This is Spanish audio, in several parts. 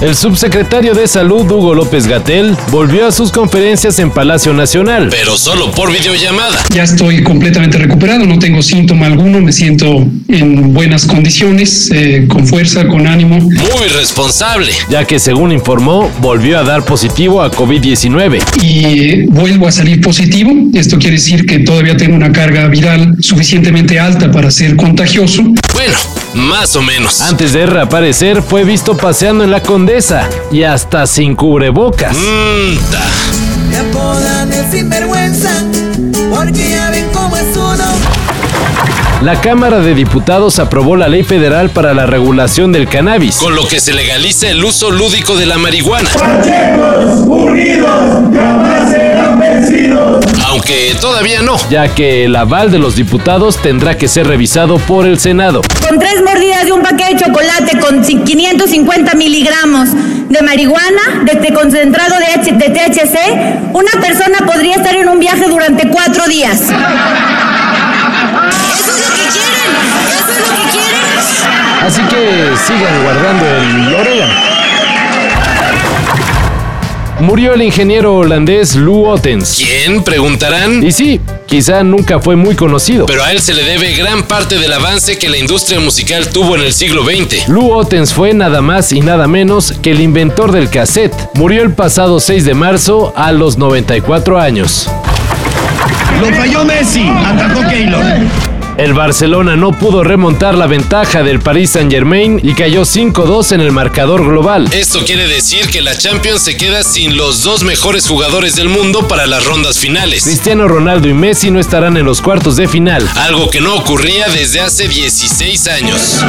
El subsecretario de Salud, Hugo López Gatel, volvió a sus conferencias en Palacio Nacional. pero solo por videollamada. Ya estoy completamente recuperado, no tengo síntoma alguno, me siento en buenas condiciones, eh, con fuerza, con ánimo. Muy responsable. ya que según informó, volvió a dar positivo a COVID-19. Y eh, vuelvo a salir positivo. Esto quiere decir que todavía tengo una carga viral suficientemente alta para ser contagioso. Bueno, más o menos. Antes de reaparecer, fue visto paseando en la Condesa y hasta sin cubrebocas. Mm, ta. Me apodan el sinvergüenza, porque ya ven cómo es uno. La Cámara de Diputados aprobó la Ley Federal para la Regulación del Cannabis. Con lo que se legaliza el uso lúdico de la marihuana. Aunque todavía no. ya que el aval de los diputados tendrá que ser revisado por el Senado. Con tres mordidas de un paquete de chocolate con ci- 550 miligramos de marihuana, de este concentrado de, H- de THC, una persona podría estar en un viaje durante cuatro días. Eso es lo que quieren, eso es lo que quieren. Así que sigan guardando el orégano. Murió el ingeniero holandés Lou Ottens. ¿Quién? Preguntarán. Y sí, quizá nunca fue muy conocido. Pero a él se le debe gran parte del avance que la industria musical tuvo en el siglo XX. Lou Ottens fue nada más y nada menos que el inventor del cassette. Murió el pasado 6 de marzo a los 94 años. Lo falló Messi, atajó Keylor. El Barcelona no pudo remontar la ventaja del Paris Saint-Germain y cayó 5-2 en el marcador global. Esto quiere decir que la Champions se queda sin los dos mejores jugadores del mundo para las rondas finales. Cristiano Ronaldo y Messi no estarán en los cuartos de final. Algo que no ocurría desde hace 16 años.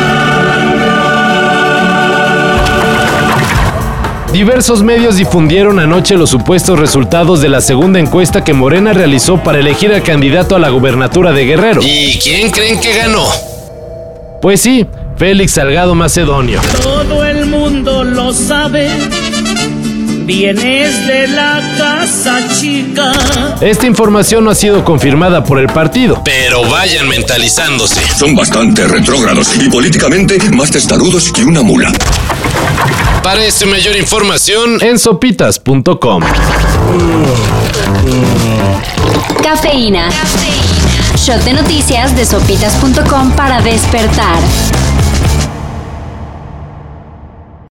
Diversos medios difundieron anoche los supuestos resultados de la segunda encuesta que Morena realizó para elegir al candidato a la gubernatura de Guerrero. ¿Y quién creen que ganó? Pues sí, Félix Salgado Macedonio. Todo el mundo lo sabe. Vienes de la casa chica. Esta información no ha sido confirmada por el partido. Pero vayan mentalizándose. Son bastante retrógrados y políticamente más testarudos que una mula. Para esta y mayor información, En sopitas.com. Cafeína. Shot de noticias de sopitas.com para despertar.